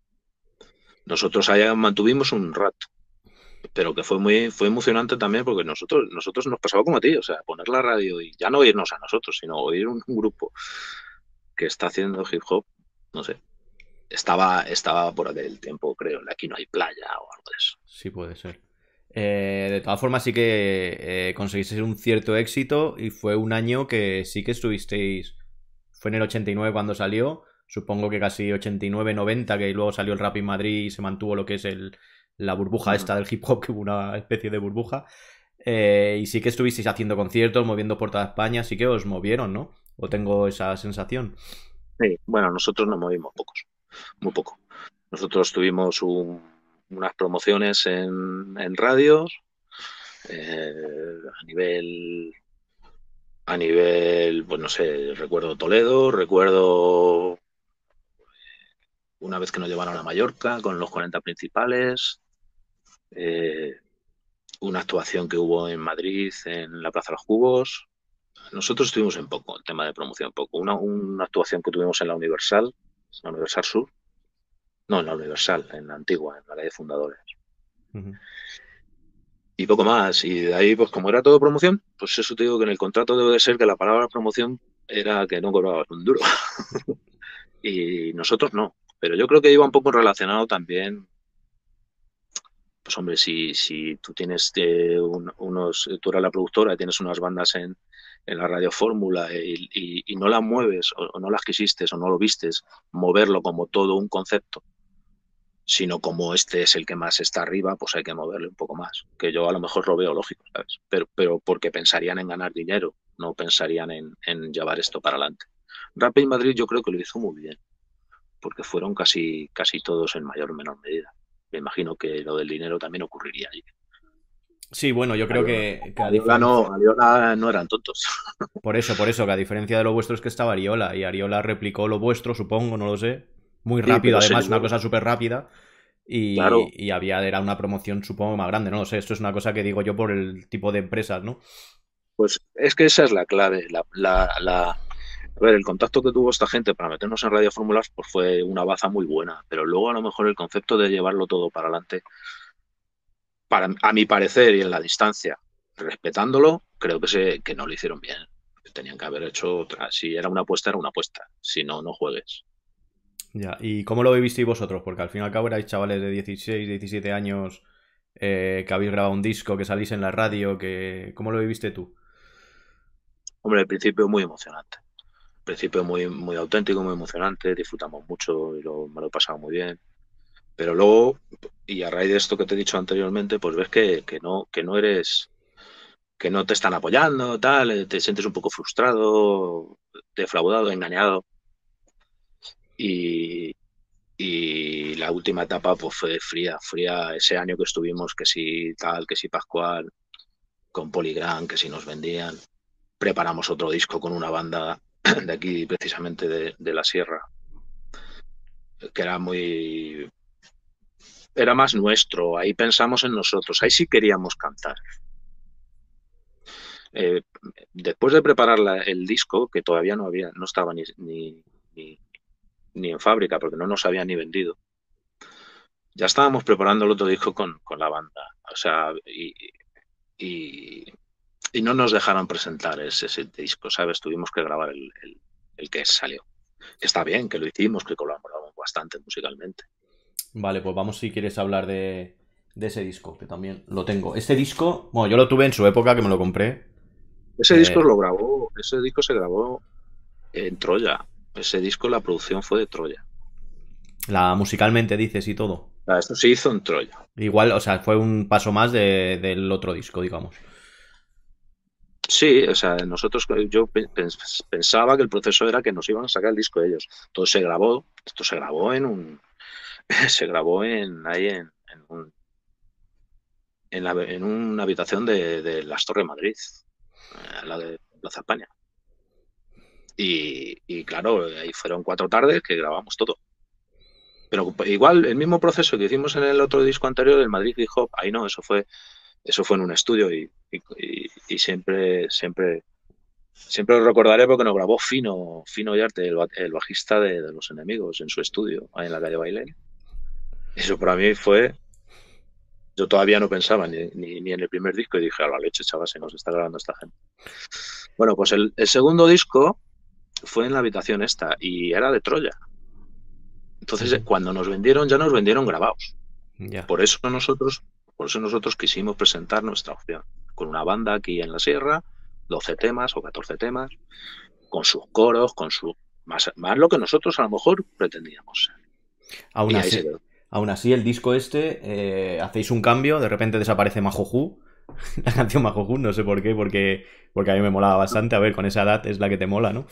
Nosotros allá mantuvimos un rato, pero que fue muy fue emocionante también porque nosotros nosotros nos pasaba como a ti, o sea, poner la radio y ya no oírnos a nosotros, sino oír un grupo que está haciendo hip hop, no sé, estaba, estaba por aquel tiempo, creo. Aquí no hay playa o algo de eso. Sí, puede ser. Eh, de todas formas, sí que eh, conseguisteis un cierto éxito y fue un año que sí que estuvisteis. Fue en el 89 cuando salió. Supongo que casi 89-90, que luego salió el Rap en Madrid y se mantuvo lo que es el, la burbuja esta del hip hop, que hubo una especie de burbuja. Eh, y sí que estuvisteis haciendo conciertos, moviendo por toda España, sí que os movieron, ¿no? O tengo esa sensación. Sí, bueno, nosotros nos movimos pocos muy poco. Nosotros tuvimos unas promociones en, radios eh, a nivel a nivel, pues no sé, recuerdo Toledo, recuerdo una vez que nos llevaron a Mallorca con los 40 principales, eh, una actuación que hubo en Madrid en la Plaza de los Cubos. Nosotros estuvimos en poco, el tema de promoción, poco. Una, una actuación que tuvimos en la Universal, la Universal Sur, no, en la Universal, en la antigua, en la ley de fundadores. Y poco más. Y de ahí, pues como era todo promoción, pues eso te digo que en el contrato debe de ser que la palabra promoción era que no cobrabas un duro. [laughs] y nosotros no. Pero yo creo que iba un poco relacionado también pues hombre, si, si tú tienes eh, unos, tú eres la productora, y tienes unas bandas en, en la radio fórmula y, no las mueves o, no las quisiste o no lo vistes, moverlo como todo un concepto, sino como este es el que más está arriba, pues hay que moverle un poco más. Que yo a lo mejor lo veo lógico, ¿sabes? Pero, pero porque pensarían en ganar dinero, no pensarían en, llevar esto para adelante. Rapid Madrid yo creo que lo hizo muy bien, porque fueron casi, casi todos en mayor o menor medida me imagino que lo del dinero también ocurriría allí. Sí, bueno, yo creo que, Ariola, no, eran tontos. [laughs] Por eso, por eso, que a diferencia de lo vuestro es que estaba Ariola y Ariola replicó lo vuestro, supongo, no lo sé. Muy rápido, además, una cosa súper rápida. Y, y, había, era una promoción, supongo, más grande, no lo sé. Esto es una cosa que digo yo por el tipo de empresas, ¿no? Pues es que esa es la clave. la, a ver, el contacto que tuvo esta gente para meternos en Radio Fórmulas pues fue una baza muy buena, pero luego a lo mejor el concepto de llevarlo todo para adelante, para, a mi parecer y en la distancia, respetándolo, creo que, se, que no lo hicieron bien. Tenían que haber hecho otra. Si era una apuesta, era una apuesta. Si no, no juegues. Ya, ¿y cómo lo vivisteis vosotros? Porque al fin y al cabo erais chavales de 16, 17 años eh, que habéis grabado un disco, que salís en la radio, que ¿cómo lo viviste tú? Hombre, al principio muy emocionante principio muy, muy auténtico, muy emocionante, disfrutamos mucho y lo, me lo he pasado muy bien. Pero luego, y a raíz de esto que te he dicho anteriormente, pues ves que, que no, que no eres, que no te están apoyando, tal, eh, te sientes un poco frustrado, defraudado, engañado. Y, y la última etapa pues fue fría, fría ese año que estuvimos, que si tal, que si Pascual, con Poligram, que si nos vendían. Preparamos otro disco con una banda [clears throat] de aquí precisamente de, la sierra, que era muy... Era más nuestro, ahí pensamos en nosotros, ahí sí queríamos cantar. Eh, después de preparar el disco, que todavía no había, no estaba ni, ni, ni, en fábrica, porque no nos había ni vendido, ya estábamos preparando el otro disco con, con la banda. O sea, y, y, no nos dejaron presentar ese, disco, ¿sabes? Tuvimos que grabar el, que salió. está bien, que lo hicimos, que colaboramos bastante musicalmente. Vale, pues vamos si quieres hablar de, ese disco, que también lo tengo. Este disco, bueno, yo lo tuve en su época que me lo compré. Ese disco eh, lo grabó, ese disco se grabó en Troya. Ese disco, la producción fue de Troya. La musicalmente dices y todo. esto se hizo en Troya. Igual, o sea, fue un paso más del otro disco, digamos. Sí, o sea, nosotros, yo pensaba que el proceso era que nos iban a sacar el disco ellos. Todo se grabó, esto se grabó en un, [laughs] se grabó en, ahí en, un, en, la, en una habitación de, de, Las Torres Madrid, eh, la de Plaza España. Y, claro, ahí fueron cuatro tardes que grabamos todo. Pero igual, el mismo proceso que hicimos en el otro disco anterior, el Madrid Hip Hop, ahí no, eso fue eso fue en un estudio y, siempre, siempre, siempre lo recordaré porque nos grabó Fino, Fino Yarte, el, el bajista de, Los Enemigos, en su estudio, ahí en la calle Bailén. Eso para mí fue, yo todavía no pensaba ni, ni, en el primer disco y dije, a la leche, chaval, se nos está grabando esta gente. Bueno, pues el, segundo disco fue en la habitación esta y era de Troya. Entonces, cuando nos vendieron, ya nos vendieron grabados. Por eso nosotros por eso nosotros quisimos presentar nuestra opción, con una banda aquí en la sierra, 12 temas o 14 temas, con sus coros, con su más, más lo que nosotros a lo mejor pretendíamos ser. Aún, así, aún así, el disco este, eh, hacéis un cambio, de repente desaparece Majoju, [laughs] la canción Majoju, no sé por qué, porque, porque a mí me molaba bastante, a ver, con esa edad es la que te mola, ¿no?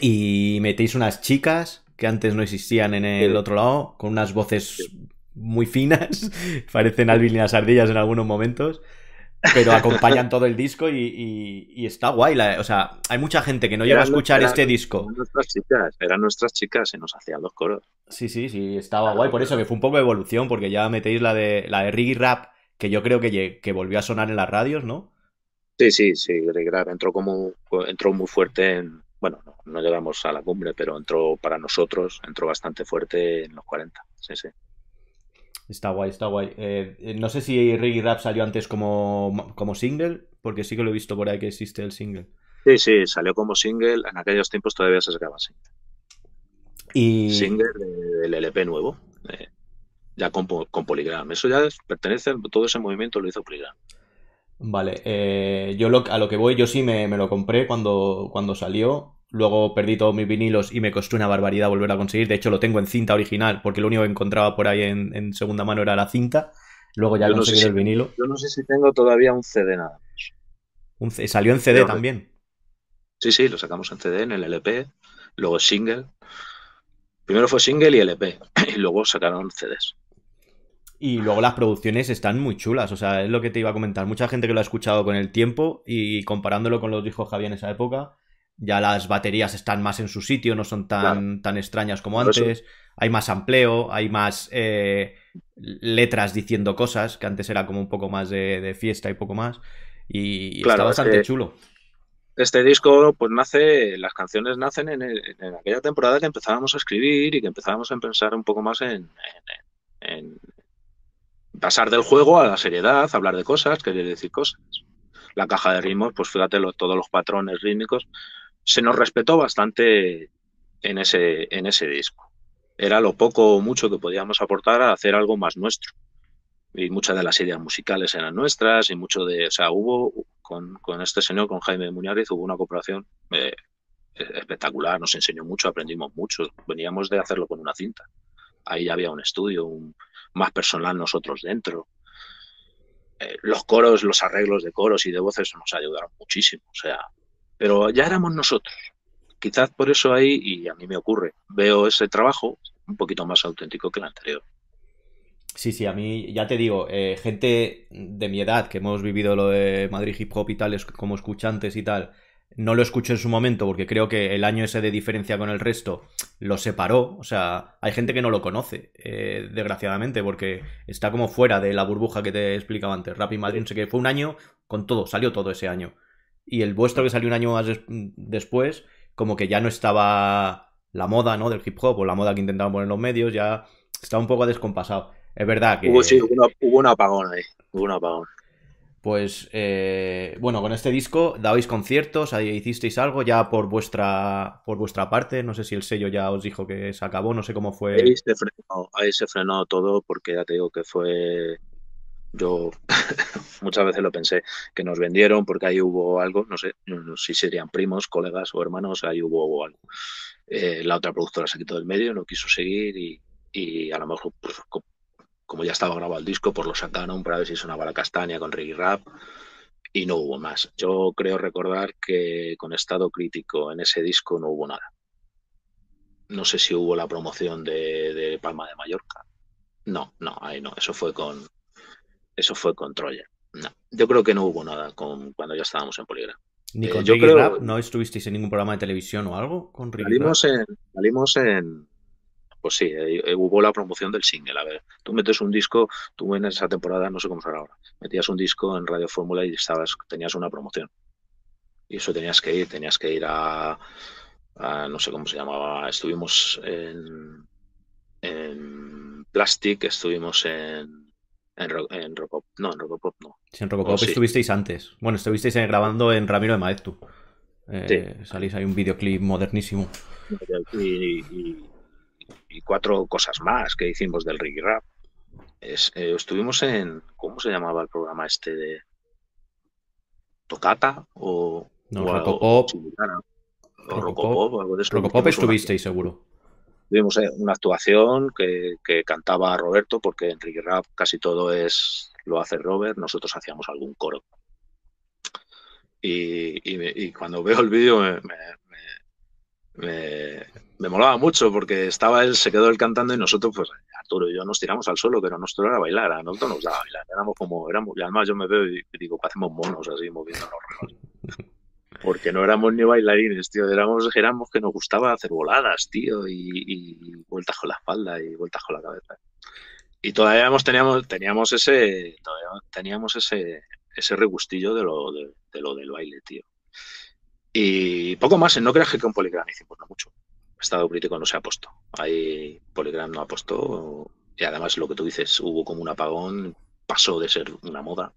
Y metéis unas chicas que antes no existían en el otro lado, con unas voces muy finas, [laughs] parecen Alvin y las ardillas en algunos momentos. Pero acompañan todo el disco y, está guay. o sea, hay mucha gente que no llega a escuchar este disco. Eran nuestras chicas, eran nuestras chicas y nos hacían los coros. Sí, sí, sí, estaba guay. Por eso que fue un poco de evolución, porque ya metéis la de la de Riggy Rap, que yo creo que, que volvió a sonar en las radios, ¿no? Sí, sí, sí, Riggy Rap entró como entró muy fuerte en, bueno, no, no, llegamos a la cumbre, pero entró para nosotros, entró bastante fuerte en los 40. Sí, sí. Está guay, está guay. Eh, no sé si Reggae Rap salió antes como, como single, porque sí que lo he visto por ahí que existe el single. Sí, sí, salió como single. En aquellos tiempos todavía se sacaba single. Y... Single del LP nuevo, eh, ya con, con Polygram. Eso ya pertenece, todo ese movimiento lo hizo Polygram. Vale, eh, yo lo, a lo que voy, yo sí me, lo compré cuando, cuando salió. Luego perdí todos mis vinilos y me costó una barbaridad volver a conseguir. De hecho, lo tengo en cinta original, porque lo único que encontraba por ahí en, segunda mano era la cinta. Luego ya conseguí el vinilo. Yo no sé si tengo todavía un CD nada más. ¿Salió en CD también? Sí, sí, lo sacamos en CD, en el LP, luego single. Primero fue single y LP, [clears throat] y luego sacaron CDs. Y luego las producciones están muy chulas, o sea, es lo que te iba a comentar. Mucha gente que lo ha escuchado con el tiempo y comparándolo con los discos Javier en esa época, ya las baterías están más en su sitio, no son tan, tan extrañas como antes. Hay más ampleo, hay más eh, letras diciendo cosas, que antes era como un poco más de, fiesta y poco más. Y, está bastante chulo. Este disco, pues nace, las canciones nacen en, aquella temporada que empezábamos a escribir y que empezábamos a pensar un poco más en pasar del juego a la seriedad, hablar de cosas, querer decir cosas. La caja de ritmos, pues fíjate todos los patrones rítmicos, se nos respetó bastante en ese, en ese disco. Era lo poco o mucho que podíamos aportar a hacer algo más nuestro. Y muchas de las ideas musicales eran nuestras y mucho de, o sea, hubo con, con este señor, con Jaime Muñariz, hubo una cooperación eh, espectacular, nos enseñó mucho, aprendimos mucho. Veníamos de hacerlo con una cinta. Ahí había un estudio, más personal nosotros dentro. Eh, los coros, los arreglos de coros y de voces nos ayudaron muchísimo, o sea, pero ya éramos nosotros. Quizás por eso ahí, y a mí me ocurre, veo ese trabajo un poquito más auténtico que el anterior. Sí, sí, a mí ya te digo, eh, gente de mi edad que hemos vivido lo de Madrid Hip Hop y tal, como escuchantes y tal, no lo escuché en su momento porque creo que el año ese de diferencia con el resto lo separó. O sea, hay gente que no lo conoce, eh, desgraciadamente, porque está como fuera de la burbuja que te explicaba antes. Rap y Madrid, no sé qué. Fue un año con todo, salió todo ese año. Y el vuestro que salió un año más después, como que ya no estaba la moda, ¿no? Del hip hop o la moda que intentaban poner los medios, ya estaba un poco descompasado. Es verdad que... Hubo, sí, hubo, hubo un apagón ahí, hubo un apagón. Pues eh, bueno, con este disco dabais conciertos, ahí hicisteis algo ya por vuestra por vuestra parte, no sé si el sello ya os dijo que se acabó, no sé cómo fue. Ahí se frenó, ahí se frenó todo porque ya te digo que fue yo [laughs] muchas veces lo pensé que nos vendieron porque ahí hubo algo, no sé, no sé si serían primos, colegas o hermanos, ahí hubo, algo. Eh, la otra productora se quitó del medio, no quiso seguir y, y a lo mejor pues, como ya estaba grabado el disco, pues lo sacaron para ver si sonaba la castaña con reggae rap y no hubo más. Yo creo recordar que con estado crítico en ese disco no hubo nada. No sé si hubo la promoción de, Palma de Mallorca. No, no, ahí no. Eso fue con eso fue con Troya. No, yo creo que no hubo nada con cuando ya estábamos en Poligram. Ni eh, con reggae Rap no estuvisteis en ningún programa de televisión o algo con salimos en salimos en pues sí, eh, eh, hubo la promoción del single. A ver, tú metes un disco, tú en esa temporada, no sé cómo será ahora, metías un disco en Radio Fórmula y estabas, tenías una promoción. Y eso tenías que ir, tenías que ir a, no sé cómo se llamaba, estuvimos en, en Plastic, estuvimos en, en, en Rockpop, no, en Rockpop no. Sí, en Rockpop estuvisteis antes. Bueno, estuvisteis grabando en Ramiro de Maeztu. Eh, Salís ahí un videoclip modernísimo. y, y cuatro cosas más que hicimos del reggae rap. Es, eh, estuvimos en, ¿cómo se llamaba el programa este de Tocata o, no, o, Rocopop, o Rocopop, algo de eso. Rocopop estuvisteis seguro. Tuvimos eh, una actuación que, que, cantaba Roberto porque en reggae rap casi todo es lo hace Robert, nosotros hacíamos algún coro. Y, y, y cuando veo el vídeo me, me, me me molaba mucho porque estaba él, se quedó él cantando y nosotros, pues Arturo y yo nos tiramos al suelo, pero nuestro era bailar, a nosotros nos daba bailar, éramos como, éramos, y además yo me veo y digo, hacemos monos así, moviéndonos. [laughs] Porque no éramos ni bailarines, tío, éramos, éramos que nos gustaba hacer voladas, tío, y, vueltas con la espalda y vueltas con la cabeza. Y todavía teníamos, teníamos ese, teníamos ese, ese regustillo de lo, de, lo del baile, tío. Y poco más, no creas que con Polygram hicimos no mucho estado crítico no se ha puesto. Ahí Polygram no ha puesto. Y además lo que tú dices, hubo como un apagón, pasó de ser una moda.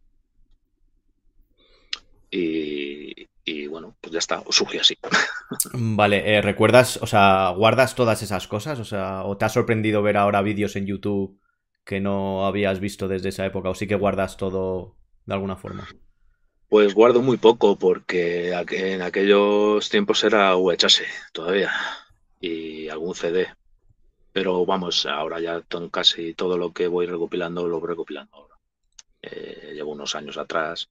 Y, bueno, pues ya está, surgió así. [laughs] Vale, eh, ¿recuerdas, o sea, guardas todas esas cosas? O sea, ¿o te ha sorprendido ver ahora vídeos en YouTube que no habías visto desde esa época? ¿O sí que guardas todo de alguna forma? Pues guardo muy poco porque en aquellos tiempos era VHS todavía y algún CD. Pero vamos, ahora ya casi todo lo que voy recopilando lo voy recopilando ahora. Eh, llevo unos años atrás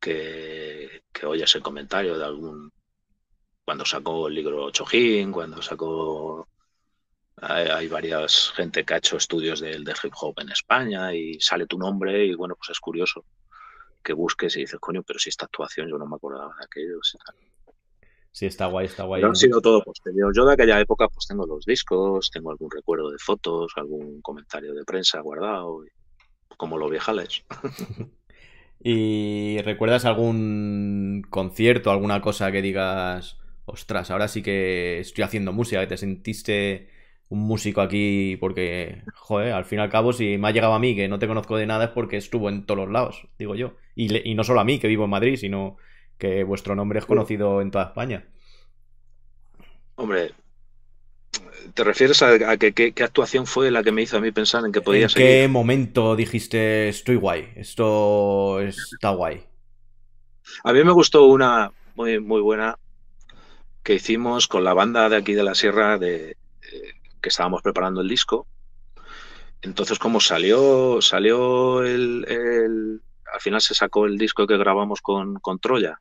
que, que oyes el comentario de algún. Cuando sacó el libro Chojin, cuando sacó. Hay, varias gente que ha hecho estudios del de hip hop en España y sale tu nombre y bueno, pues es curioso que busques y dices, coño, pero si esta actuación yo no me acordaba de aquello. Sí, está guay, está guay. No han sido todo posterior. Yo de aquella época pues tengo los discos, tengo algún recuerdo de fotos, algún comentario de prensa guardado, como los viejales. [laughs] ¿Y recuerdas algún concierto, alguna cosa que digas, ostras, ahora sí que estoy haciendo música, que te sentiste un músico aquí porque, joder, al fin y al cabo, si me ha llegado a mí que no te conozco de nada es porque estuvo en todos los lados, digo yo. Y, y no solo a mí, que vivo en Madrid, sino que vuestro nombre es conocido en toda España. Hombre, ¿te refieres a, que, qué actuación fue la que me hizo a mí pensar en que podía ¿En qué momento dijiste estoy guay? Esto está guay. A mí me gustó una muy, muy buena que hicimos con la banda de aquí de la Sierra de eh, que estábamos preparando el disco. Entonces, como salió, salió el, al final se sacó el disco que grabamos con, con Troya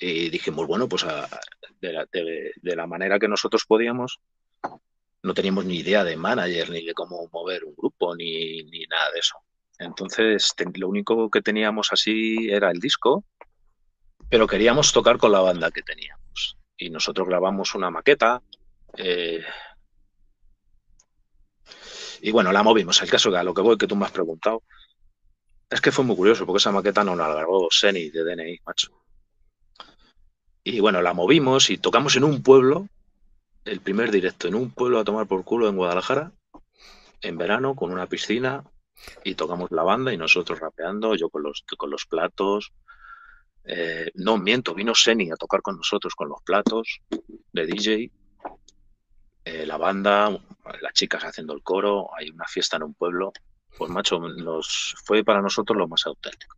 y dijimos, bueno, pues de, la, manera que nosotros podíamos, no teníamos ni idea de manager, ni de cómo mover un grupo, ni, nada de eso. Entonces, lo único que teníamos así era el disco, pero queríamos tocar con la banda que teníamos. Y nosotros grabamos una maqueta. Eh, y bueno, la movimos. El caso que a lo que voy, que tú me has preguntado, es que fue muy curioso, porque esa maqueta no la grabó Seni de DNI, macho. Y bueno, la movimos y tocamos en un pueblo, el primer directo, en un pueblo a tomar por culo en Guadalajara, en verano, con una piscina, y tocamos la banda y nosotros rapeando, yo con los, con los platos. Eh, no, miento, vino Seni a tocar con nosotros con los platos de DJ. Eh, la banda, las chicas haciendo el coro, hay una fiesta en un pueblo. Pues macho, nos, fue para nosotros lo más auténtico.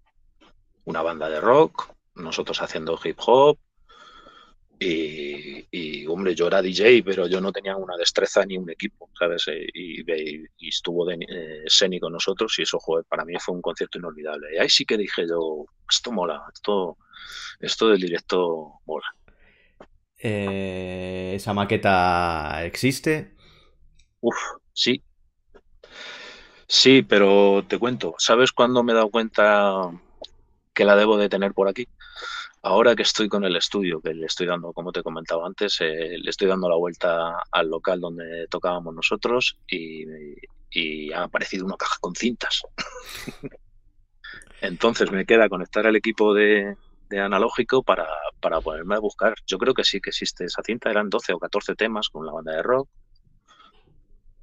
Una banda de rock, nosotros haciendo hip hop, y, hombre, yo era DJ, pero yo no tenía una destreza ni un equipo, ¿sabes? Eh, y, estuvo de, eh, Seni con nosotros y eso, joder, para mí fue un concierto inolvidable. Y ahí sí que dije yo, esto mola, esto, esto del directo mola. Eh, ¿Esa maqueta existe? Uf, sí. Sí, pero te cuento, ¿sabes cuándo me he dado cuenta que la debo de tener por aquí? Ahora que estoy con el estudio, que le estoy dando, como te he comentado antes, eh, le estoy dando la vuelta al local donde tocábamos nosotros y, ha aparecido una caja con cintas. [laughs] Entonces me queda conectar al equipo de, analógico para, para, ponerme a buscar. Yo creo que sí que existe esa cinta, eran 12 o 14 temas con la banda de rock,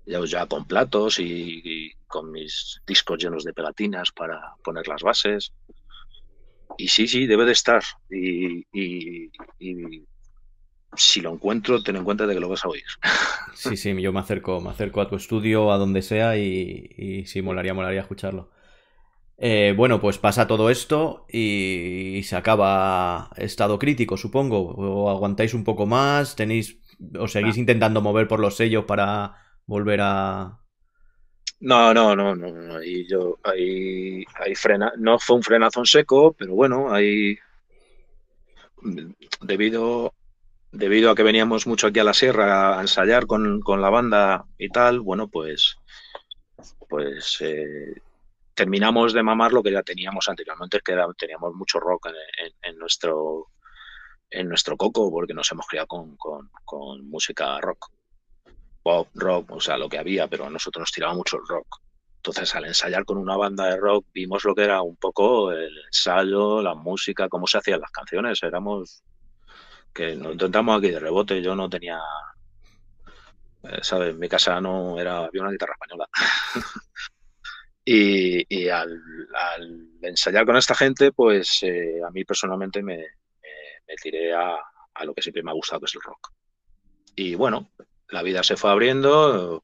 ya, ya con platos y con mis discos llenos de pegatinas para poner las bases y sí, sí, debe de estar. Y, si lo encuentro, ten en cuenta de que lo vas a oír. [laughs] Sí, sí, yo me acerco, me acerco a tu estudio, a donde sea, y, y sí, molaría, molaría escucharlo. Eh, bueno, pues pasa todo esto y, se acaba estado crítico, supongo. O aguantáis un poco más, tenéis, o seguís ah. intentando mover por los sellos para volver a, no, no, no, no, ahí yo, ahí, ahí frena, no fue un frenazo en seco, pero bueno, ahí debido debido a que veníamos mucho aquí a la sierra a ensayar con, la banda y tal, bueno, pues, pues eh, terminamos de mamar lo que ya teníamos anteriormente, que teníamos mucho rock en, nuestro en nuestro coco, porque nos hemos criado con, con, música rock, pop, rock, o sea, lo que había, pero a nosotros nos tiraba mucho el rock. Entonces, al ensayar con una banda de rock, vimos lo que era un poco el ensayo, la música, cómo se hacían las canciones. Éramos que nos intentamos aquí de rebote. Yo no tenía, eh, ¿sabes? En mi casa no era, había una guitarra española. [laughs] y, al, ensayar con esta gente, pues eh, a mí personalmente me, tiré a, a, lo que siempre me ha gustado, que es el rock. Y bueno, la vida se fue abriendo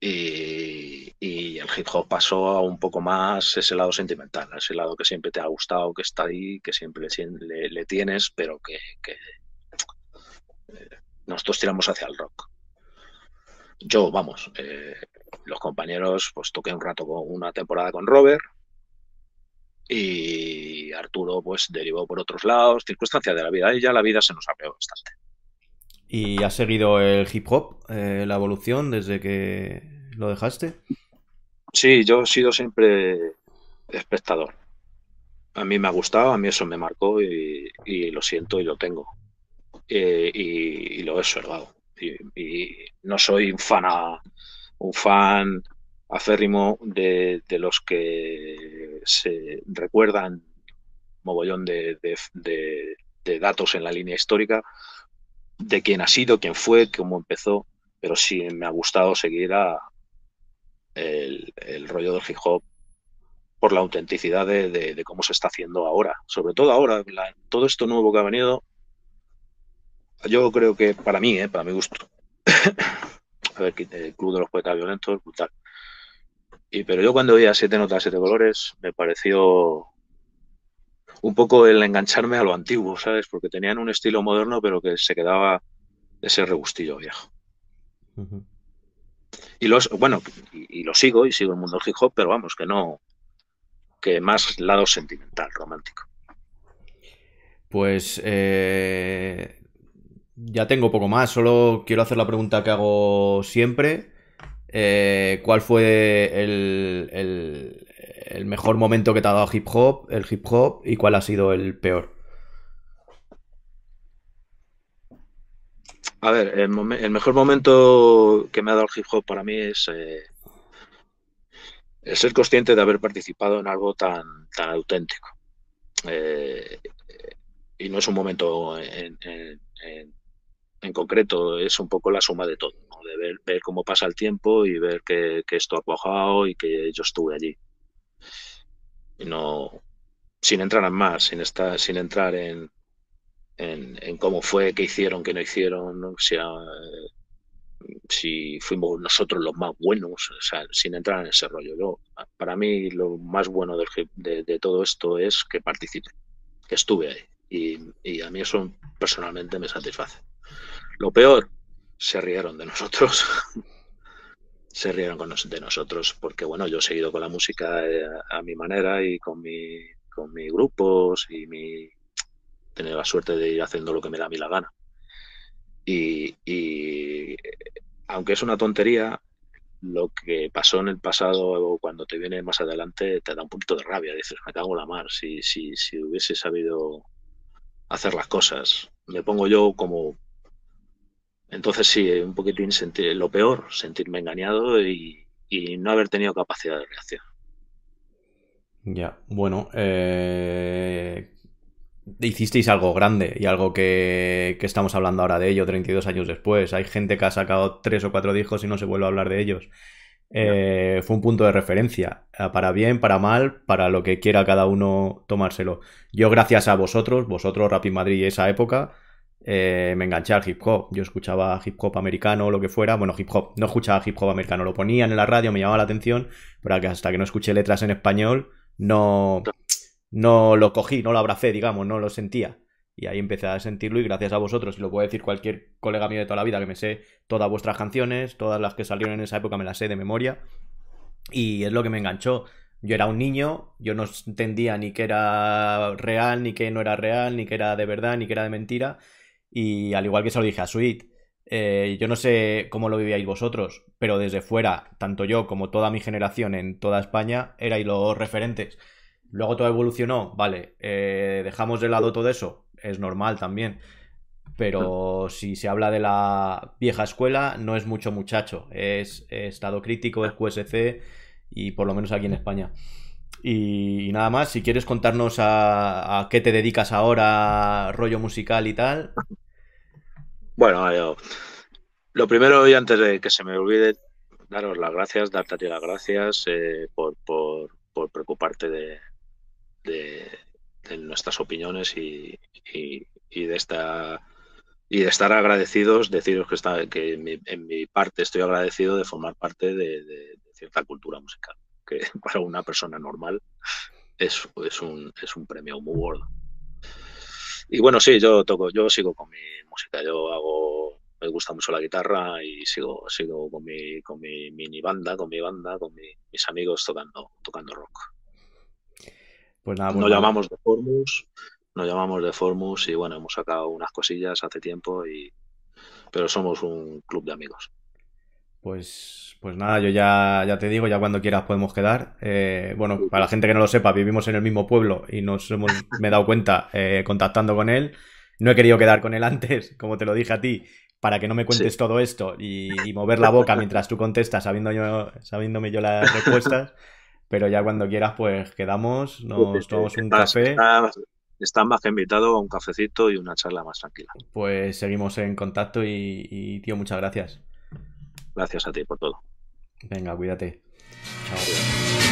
y, el hip hop pasó a un poco más ese lado sentimental, ese lado que siempre te ha gustado, que está ahí, que siempre le, tienes, pero que, eh, nosotros tiramos hacia el rock. Yo, vamos, eh, los compañeros, pues toqué un rato con una temporada con Robert y Arturo, pues derivó por otros lados, circunstancias de la vida y ya la vida se nos abrió bastante. ¿Y has seguido el hip hop, eh, la evolución desde que lo dejaste? Sí, yo he sido siempre espectador. A mí me ha gustado, a mí eso me marcó y, lo siento y lo tengo. Eh, y, lo he observado. Y, no soy un fan, un fan aférrimo de, los que se recuerdan mogollón de datos en la línea histórica, de quién ha sido, quién fue, cómo empezó, pero sí me ha gustado seguir a el, rollo del hip hop por la autenticidad de, cómo se está haciendo ahora. Sobre todo ahora, todo esto nuevo que ha venido, yo creo que para mí, eh, para mi gusto, [coughs] a ver, el Club de los Poetas Violentos, brutal. Y, pero yo cuando oía Siete Notas, Siete Colores, me pareció un poco el engancharme a lo antiguo, ¿sabes? Porque tenían un estilo moderno, pero que se quedaba ese regustillo viejo. Y los, bueno, y, lo sigo, y sigo el mundo hip hop, pero vamos, que no, que más lado sentimental, romántico. Pues eh, ya tengo poco más, solo quiero hacer la pregunta que hago siempre. Eh, ¿Cuál fue el, el mejor momento que te ha dado hip hop, el hip hop, y cuál ha sido el peor? A ver, el, mejor momento que me ha dado el hip hop para mí es eh, ser consciente de haber participado en algo tan, tan auténtico. Eh, y no es un momento en, concreto, es un poco la suma de todo, de ver, cómo pasa el tiempo y ver que, que esto ha cuajado y que yo estuve allí no sin entrar en más, sin estar, sin entrar en, en, cómo fue, qué hicieron, qué no hicieron, ¿no? Si, si fuimos nosotros los más buenos, sin entrar en ese rollo. Para mí lo más bueno de, todo esto es que participé, que estuve ahí. Y, a mí eso personalmente me satisface. Lo peor, se rieron de nosotros. [laughs] se rieron con de nosotros porque bueno yo he seguido con la música eh, a mi manera y con mi con mis grupos y mi tener la suerte de ir haciendo lo que me da a mí la gana. Y, aunque es una tontería lo que pasó en el pasado o cuando te viene más adelante te da un poquito de rabia dices me cago en la mar si si si hubiese sabido hacer las cosas. Me pongo yo como entonces sí, un poquitín sentir lo peor, sentirme engañado y, no haber tenido capacidad de reacción. Ya, bueno, eh, hicisteis algo grande y algo que, estamos hablando ahora de ello 32 años después. Hay gente que ha sacado tres o cuatro discos y no se vuelve a hablar de ellos. Eh, fue un punto de referencia, eh, para bien, para mal, para lo que quiera cada uno tomárselo. Yo gracias a vosotros, vosotros Rapid Madrid y esa época, eh, me enganché al hip hop. Yo escuchaba hip hop americano o lo que fuera. Bueno, hip hop, no escuchaba hip hop americano, lo ponían en la radio, me llamaba la atención, pero hasta que no escuché letras en español, no, no lo cogí, no lo abracé, digamos, no lo sentía. Y ahí empecé a sentirlo y gracias a vosotros, y lo puede decir cualquier colega mío de toda la vida, que me sé todas vuestras canciones, todas las que salieron en esa época me las sé de memoria. Y es lo que me enganchó. Yo era un niño, yo no entendía ni que era real, ni que no era real, ni que era de verdad, ni que era de mentira Y al igual que se lo dije a Sweet, eh, yo no sé cómo lo vivíais vosotros, pero desde fuera, tanto yo como toda mi generación en toda España, erais los referentes. Luego todo evolucionó, vale, eh, dejamos de lado todo eso, es normal también. Pero si se habla de la vieja escuela, no es mucho muchacho, es estado crítico, es QSC y por lo menos aquí en España. Y, nada más, si quieres contarnos a, qué te dedicas ahora, rollo musical y tal. Bueno, lo primero y antes de que se me olvide, daros las gracias, darte a ti las gracias eh, por, preocuparte de, de, nuestras opiniones y, de esta y de estar agradecidos, deciros que, está, que en mi, parte estoy agradecido de formar parte de cierta cultura musical que [laughs] para una persona normal es, es, un, es un premio muy gordo. Y bueno, sí, yo toco, yo sigo con mi música, yo hago, me gusta mucho la guitarra y sigo, sigo con mi, con mi mini banda, con mi banda, con mis amigos tocando, tocando rock. Pues nada, pues nos llamamos de Formus, nos llamamos de Formus y bueno, hemos sacado unas cosillas hace tiempo y pero somos un club de amigos. Pues, pues nada, yo ya, ya te digo, ya cuando quieras podemos quedar. Eh, bueno, para la gente que no lo sepa, vivimos en el mismo pueblo y nos hemos, [laughs] me he dado cuenta eh, contactando con él. No he querido quedar con él antes, como te lo dije a ti, para que no me cuentes todo esto y, mover la boca mientras tú contestas, sabiendo yo, sabiéndome yo las respuestas. Pero ya cuando quieras, pues quedamos, nos tomamos un café. Estás más que invitado a un cafecito y una charla más tranquila. Pues seguimos en contacto y tío, muchas gracias. Gracias a ti por todo. Venga, cuídate. Chao.